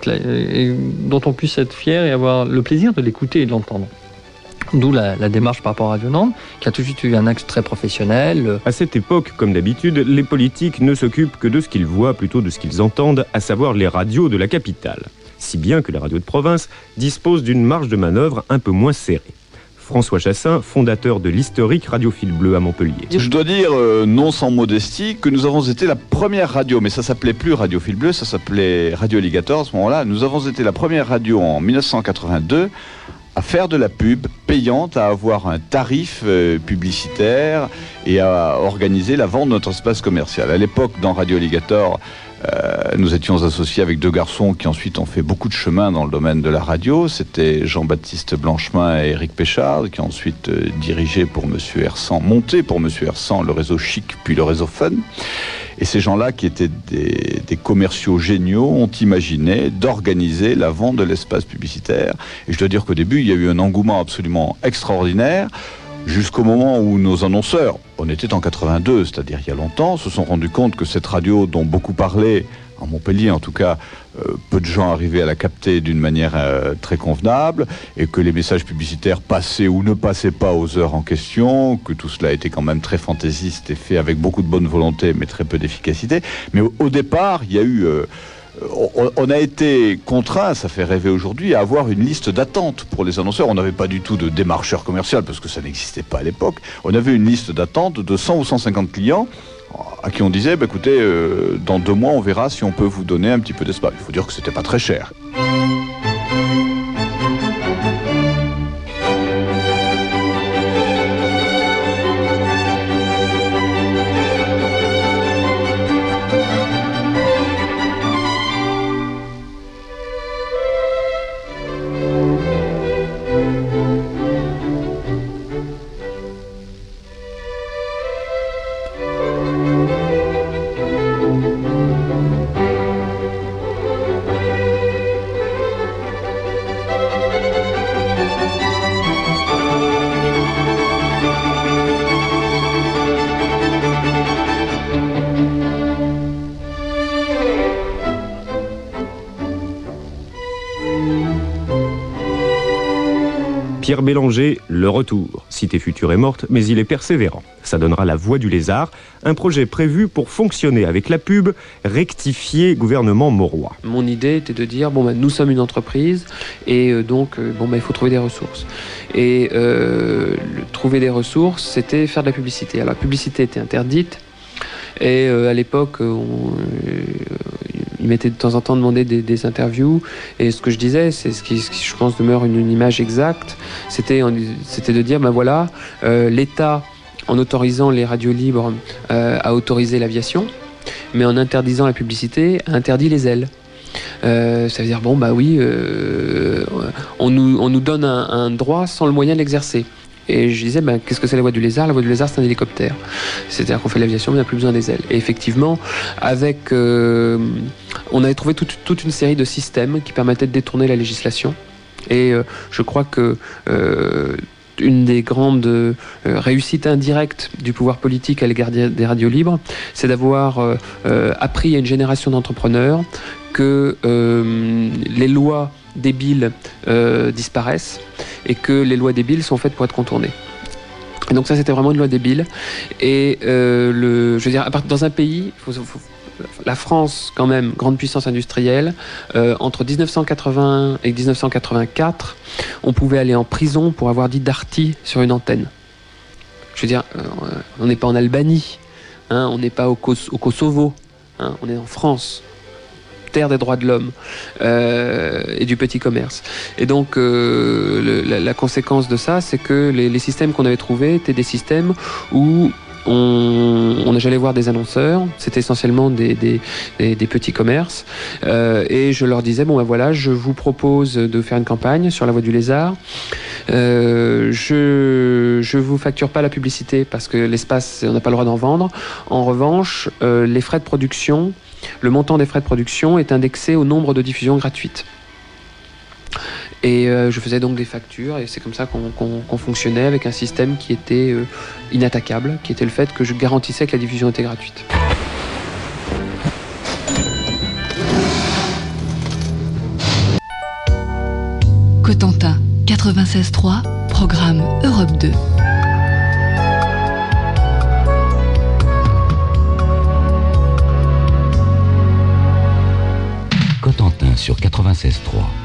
Speaker 30: et dont on puisse être fier et avoir le plaisir de l'écouter et de l'entendre. D'où la, la démarche par rapport à Radio Nantes, qui a tout de suite eu un axe très professionnel. euh,
Speaker 9: À cette époque, comme d'habitude, les politiques ne s'occupent que de ce qu'ils voient plutôt de ce qu'ils entendent, à savoir les radios de la capitale. Si bien que les radios de province disposent d'une marge de manœuvre un peu moins serrée. François Chassin, fondateur de l'historique Radiophile Bleu à Montpellier.
Speaker 31: Je dois dire, euh, non sans modestie, que nous avons été la première radio, mais ça s'appelait plus Radio Fil Bleu, ça s'appelait Radio Alligator à ce moment-là. Nous avons été la première radio en 1982 à faire de la pub payante, à avoir un tarif euh, publicitaire et à organiser la vente de notre espace commercial. À l'époque, dans Radio Alligator, euh, nous étions associés avec deux garçons qui ensuite ont fait beaucoup de chemin dans le domaine de la radio. C'était Jean-Baptiste Blanchemin et Eric Péchard, qui ont ensuite euh, dirigé pour Monsieur Hersan, monté pour Monsieur Hersan le réseau Chic, puis le réseau Fun. Et ces gens-là, qui étaient des, des commerciaux géniaux, ont imaginé d'organiser la vente de l'espace publicitaire. Et je dois dire qu'au début, il y a eu un engouement absolument extraordinaire, jusqu'au moment où nos annonceurs, on était en 82, c'est-à-dire il y a longtemps, se sont rendus compte que cette radio dont beaucoup parlaient, en Montpellier en tout cas, euh, peu de gens arrivaient à la capter d'une manière euh, très convenable et que les messages publicitaires passaient ou ne passaient pas aux heures en question, que tout cela était quand même très fantaisiste et fait avec beaucoup de bonne volonté mais très peu d'efficacité. Mais au, départ, il y a eu... euh, on, on a été contraint, ça fait rêver aujourd'hui, à avoir une liste d'attente pour les annonceurs. On n'avait pas du tout de démarcheur commercial parce que ça n'existait pas à l'époque. On avait une liste d'attente de 100 ou 150 clients à qui on disait, bah, écoutez, euh, dans deux mois, on verra si on peut vous donner un petit peu d'espace. Il faut dire que c'était pas très cher.
Speaker 9: Pierre Bélanger, Le Retour. Cité future est morte, mais il est persévérant. Ça donnera La Voix du Lézard, un projet prévu pour fonctionner avec la pub, rectifier gouvernement Mauroy.
Speaker 12: Mon idée était de dire bon, ben, nous sommes une entreprise et euh, donc euh, bon, ben, il faut trouver des ressources. Et euh, trouver des ressources, c'était faire de la publicité. Alors la publicité était interdite et à l'époque, on- il m'était de temps en temps demandé des, interviews et ce que je disais, c'est ce qui, je pense demeure une, image exacte, c'était de dire ben voilà, euh, l'État en autorisant les radios libres euh, a autorisé l'aviation, mais en interdisant la publicité, a interdit les ailes. Euh, ça veut dire, bon, bah oui, euh, on, nous, on nous donne un, un droit sans le moyen de l'exercer. Et je disais, ben, qu'est-ce que c'est la voie du lézard? La voie du lézard, c'est un hélicoptère. C'est-à-dire qu'on fait l'aviation, mais on n'a plus besoin des ailes. Et effectivement, avec, euh, on avait trouvé toute, une série de systèmes qui permettaient de détourner la législation. Et euh, je crois que euh, une des grandes réussites indirectes du pouvoir politique à l'égard des radios libres, c'est d'avoir appris à une génération d'entrepreneurs que les lois débiles euh, disparaissent et que les lois débiles sont faites pour être contournées. Donc ça, c'était vraiment une loi débile. Et euh, le, je veux dire, dans un pays, la France, quand même, grande puissance industrielle, euh, entre 1980 et 1984, on pouvait aller en prison pour avoir dit Darty sur une antenne. Je veux dire, on n'est pas en Albanie, hein, on n'est pas au, au Kosovo, hein, on est en France. Terre des droits de l'homme euh, et du petit commerce. Et donc, euh, la, conséquence de ça, c'est que les, systèmes qu'on avait trouvés étaient des systèmes où on, on j'allais voir des annonceurs, c'était essentiellement des, des- petits commerces, euh, et je leur disais bon ben voilà, je vous propose de faire une campagne sur la voie du lézard. Je je vous facture pas la publicité parce que l'espace on n'a pas le droit d'en vendre. En revanche, les frais de production, le montant des frais de production est indexé au nombre de diffusions gratuites. Et euh, je faisais donc des factures, et c'est comme ça qu'on fonctionnait avec un système qui était euh, inattaquable, qui était le fait que je garantissais que la diffusion était gratuite.
Speaker 21: Cotentin 96.3, programme Europe 2.
Speaker 8: Sur 96.3.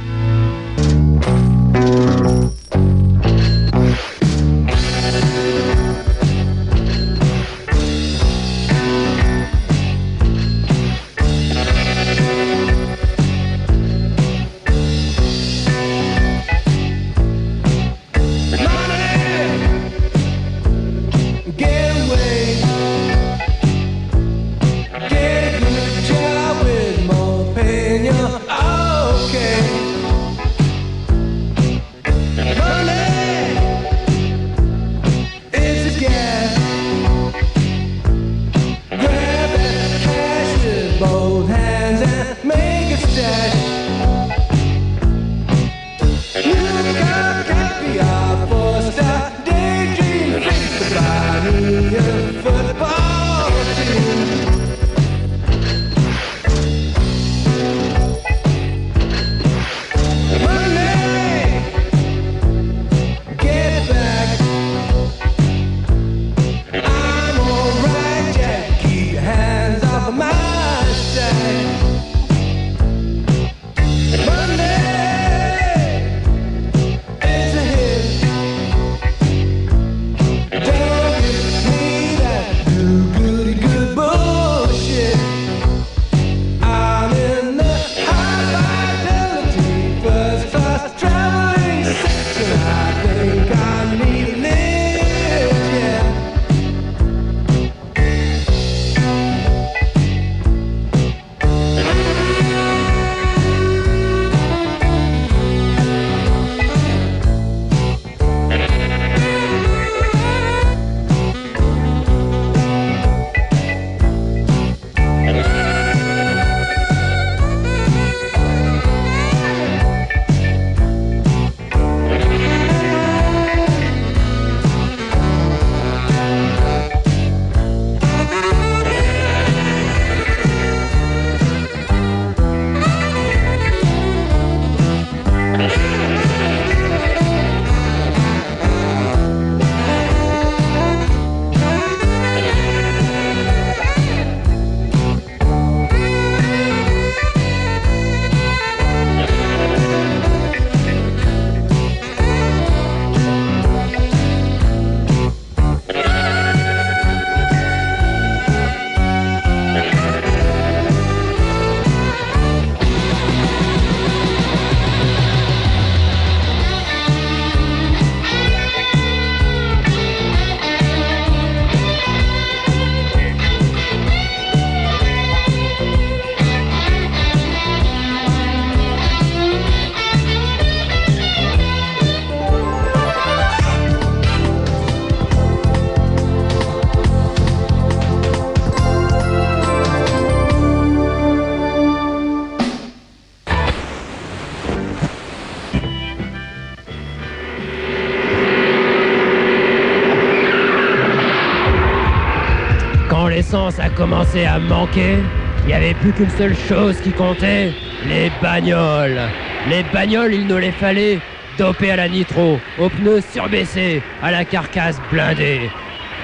Speaker 32: commencé à manquer, il n'y avait plus qu'une seule chose qui comptait, les bagnoles. Les bagnoles, il nous les fallait dopées à la nitro, aux pneus surbaissés, à la carcasse blindée.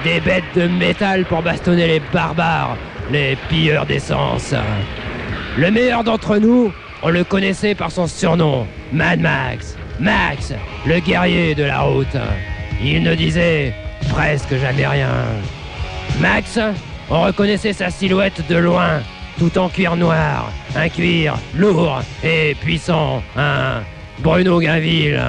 Speaker 32: Des bêtes de métal pour bastonner les barbares, les pilleurs d'essence. Le meilleur d'entre nous, on le connaissait par son surnom, Mad Max. Max, le guerrier de la route. Il ne disait presque jamais rien. Max, on reconnaissait sa silhouette de loin. tout en cuir noir. Un cuir lourd et puissant. Un Bruno Gainville.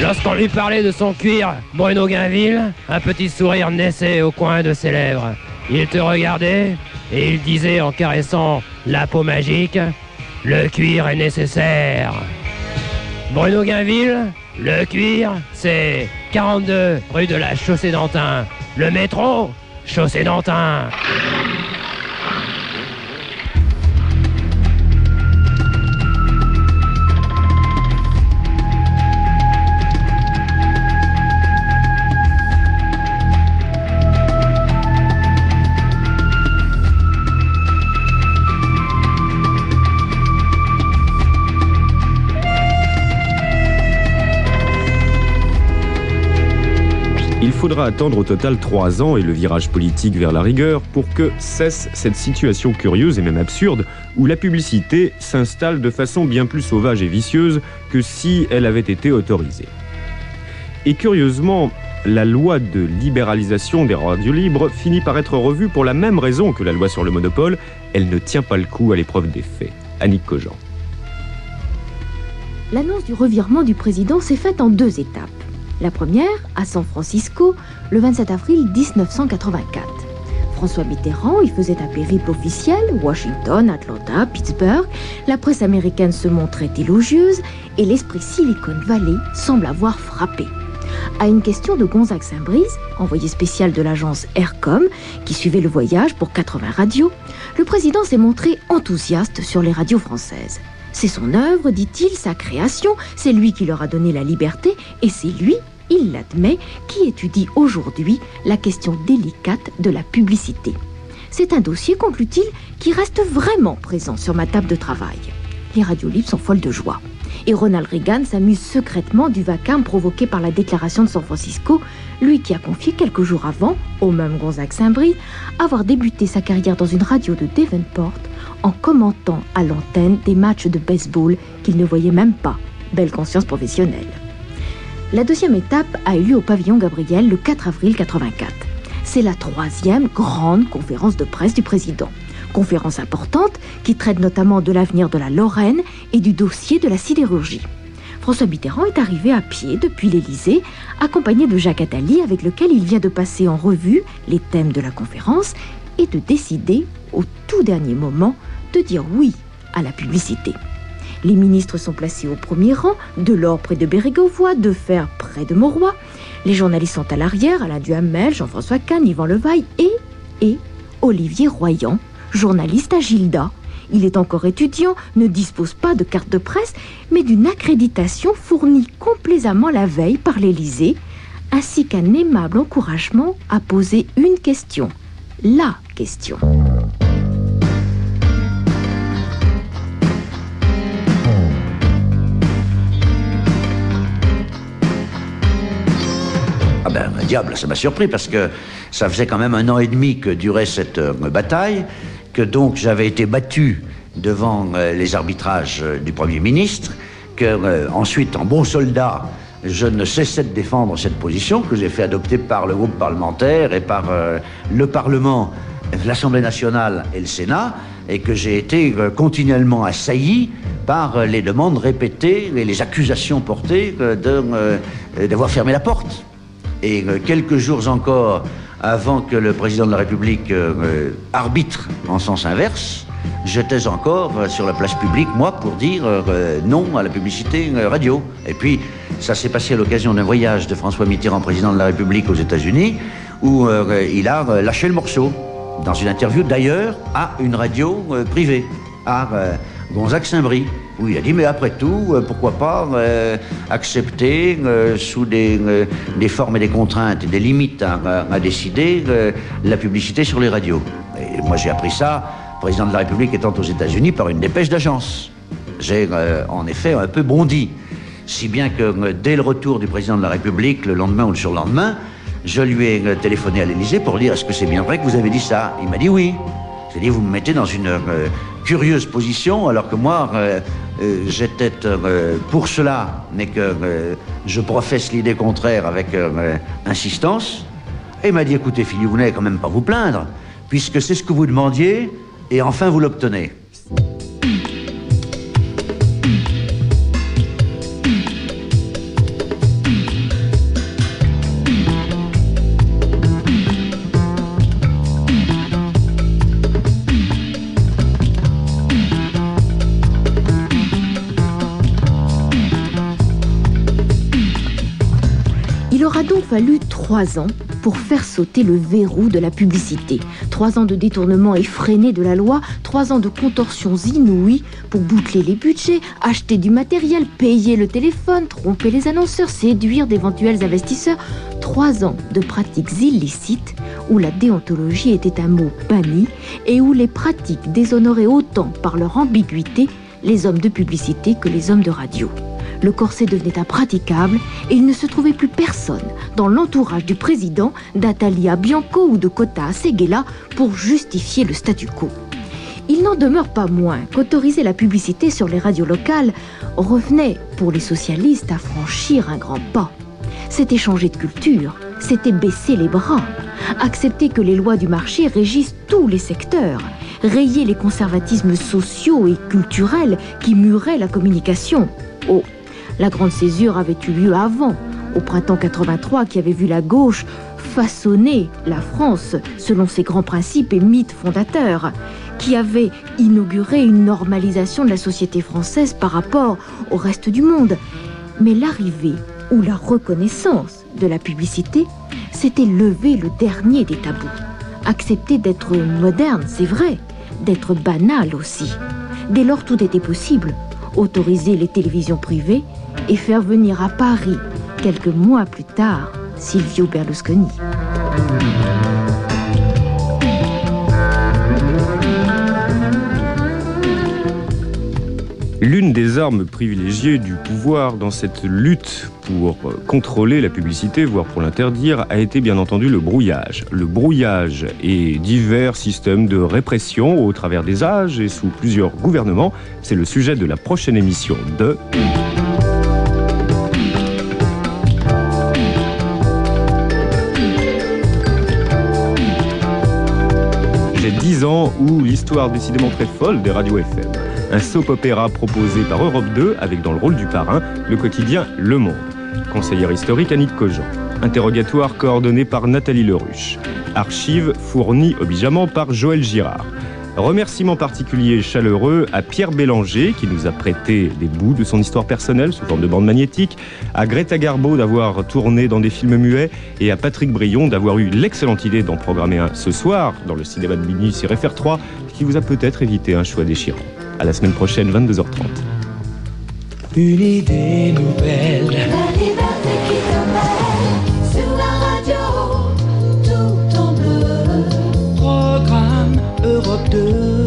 Speaker 32: Lorsqu'on lui parlait de son cuir, Bruno Gainville, un petit sourire naissait au coin de ses lèvres. Il te regardait et il disait en caressant la peau magique Le cuir est nécessaire. Bruno Gainville, le cuir, c'est 42 rue de la Chaussée d'Antin. Le métro, Chaussée d'Antin.
Speaker 9: Il faudra attendre au total trois ans et le virage politique vers la rigueur pour que cesse cette situation curieuse et même absurde où la publicité s'installe de façon bien plus sauvage et vicieuse que si elle avait été autorisée. Et curieusement, la loi de libéralisation des radios libres finit par être revue pour la même raison que la loi sur le monopole, elle ne tient pas le coup à l'épreuve des faits. Annick Cogent.
Speaker 19: L'annonce du revirement du président s'est faite en deux étapes. La première, à San Francisco, le 27 avril 1984. François Mitterrand y faisait un périple officiel, Washington, Atlanta, Pittsburgh. La presse américaine se montrait élogieuse et l'esprit Silicon Valley semble avoir frappé. À une question de Gonzague Saint-Brice, envoyé spécial de l'agence Aircom, qui suivait le voyage pour 80 radios, le président s'est montré enthousiaste sur les radios françaises. C'est son œuvre, dit-il, sa création, c'est lui qui leur a donné la liberté, et c'est lui, il l'admet, qui étudie aujourd'hui la question délicate de la publicité. C'est un dossier, conclut-il, qui reste vraiment présent sur ma table de travail. Les radios libres sont folles de joie. Et Ronald Reagan s'amuse secrètement du vacarme provoqué par la déclaration de San Francisco, lui qui a confié quelques jours avant, au même Gonzague Saint-Brie, avoir débuté sa carrière dans une radio de Davenport en commentant à l'antenne des matchs de baseball qu'il ne voyait même pas. Belle conscience professionnelle. La deuxième étape a eu lieu au pavillon Gabriel le 4 avril 84. C'est la troisième grande conférence de presse du président. Conférence importante qui traite notamment de l'avenir de la Lorraine et du dossier de la sidérurgie. François Mitterrand est arrivé à pied depuis l'Élysée, accompagné de Jacques Attali, avec lequel il vient de passer en revue les thèmes de la conférence et de décider, au tout dernier moment, de dire oui à la publicité. Les ministres sont placés au premier rang, Delors près de Bérégovoy, Defer près de Mauroy. Les journalistes sont à l'arrière, Alain Duhamel, Jean-François Kahn, Yvan Levaille et, et Olivier Royan, journaliste à Gilda. Il est encore étudiant, ne dispose pas de carte de presse, mais d'une accréditation fournie complaisamment la veille par l'Élysée, ainsi qu'un aimable encouragement à poser une question. Question.
Speaker 20: Ah ben, diable, ça m'a surpris parce que ça faisait quand même un an et demi que durait cette euh, bataille, que donc j'avais été battu devant euh, les arbitrages euh, du Premier ministre, que ensuite, en bon soldat, je ne cessais de défendre cette position que j'ai fait adopter par le groupe parlementaire et par le Parlement, l'Assemblée nationale et le Sénat, et que j'ai été euh, continuellement assailli par euh, les demandes répétées et les accusations portées euh, d'avoir fermé la porte. Et quelques jours encore avant que le président de la République arbitre en sens inverse, j'étais encore sur la place publique, moi, pour dire non à la publicité radio. Et puis, ça s'est passé à l'occasion d'un voyage de François Mitterrand, président de la République aux États-Unis, où il a lâché le morceau, dans une interview d'ailleurs à une radio euh, privée, à euh, Gonzague Saint-Brie, où il a dit mais après tout, euh, pourquoi pas euh, accepter sous des, des formes et des contraintes et des limites à, à- décider la publicité sur les radios. Et moi j'ai appris ça, président de la République étant aux États-Unis, par une dépêche d'agence. J'ai en effet un peu bondi, si bien que dès le retour du président de la République, le lendemain ou le surlendemain, je lui ai euh, téléphoné à l'Élysée pour dire est-ce que c'est bien vrai que vous avez dit ça? Il m'a dit oui. J'ai dit vous me mettez dans une euh, curieuse position alors que moi euh, j'étais pour cela, mais que je professe l'idée contraire avec insistance. Et il m'a dit écoutez Philippe, vous n'allez quand même pas vous plaindre, puisque c'est ce que vous demandiez Et enfin, vous l'obtenez.
Speaker 19: Aura donc fallu trois ans pour faire sauter le verrou de la publicité. Trois ans de détournement effréné de la loi, trois ans de contorsions inouïes pour boucler les budgets, acheter du matériel, payer le téléphone, tromper les annonceurs, séduire d'éventuels investisseurs. Trois ans de pratiques illicites où la déontologie était un mot banni et où les pratiques déshonoraient autant par leur ambiguïté les hommes de publicité que les hommes de radio. Le corset devenait impraticable et il ne se trouvait plus personne dans l'entourage du président, d'Atalia Bianco ou de Kota Seguela pour justifier le statu quo. Il n'en demeure pas moins qu'autoriser la publicité sur les radios locales revenait pour les socialistes à franchir un grand pas. C'était changer de culture, c'était baisser les bras, accepter que les lois du marché régissent tous les secteurs, rayer les conservatismes sociaux et culturels qui muraient la communication. Oh, la grande césure avait eu lieu avant, au printemps 83, qui avait vu la gauche façonner la France selon ses grands principes et mythes fondateurs, qui avait inauguré une normalisation de la société française par rapport au reste du monde. Mais l'arrivée ou la reconnaissance de la publicité, c'était lever le dernier des tabous. Accepter d'être moderne, c'est vrai, d'être banal aussi. Dès lors, tout était possible. Autoriser les télévisions privées et faire venir à Paris, quelques mois plus tard, Silvio Berlusconi.
Speaker 9: L'une des armes privilégiées du pouvoir dans cette lutte pour euh, contrôler la publicité, voire pour l'interdire, a été bien entendu le brouillage. Le brouillage et divers systèmes de répression au travers des âges et sous plusieurs gouvernements, c'est le sujet de la prochaine émission de... ou l'histoire décidément très folle des radios FM. Un soap-opéra proposé par Europe 2 avec dans le rôle du parrain le quotidien Le Monde. Conseillère historique Annick Cogent. Interrogatoire coordonné par Nathalie Leruche. Archives fournies obligeamment par Joël Girard. Remerciements particuliers chaleureux à Pierre Bélanger qui nous a prêté des bouts de son histoire personnelle sous forme de bande magnétique, à Greta Garbo d'avoir tourné dans des films muets et à Patrick Brion d'avoir eu l'excellente idée d'en programmer un ce soir dans le cinéma de minuit sur FR3 qui vous a peut-être évité un choix déchirant. À la semaine prochaine, 22h30.
Speaker 6: Une idée nouvelle.
Speaker 3: Radio, tout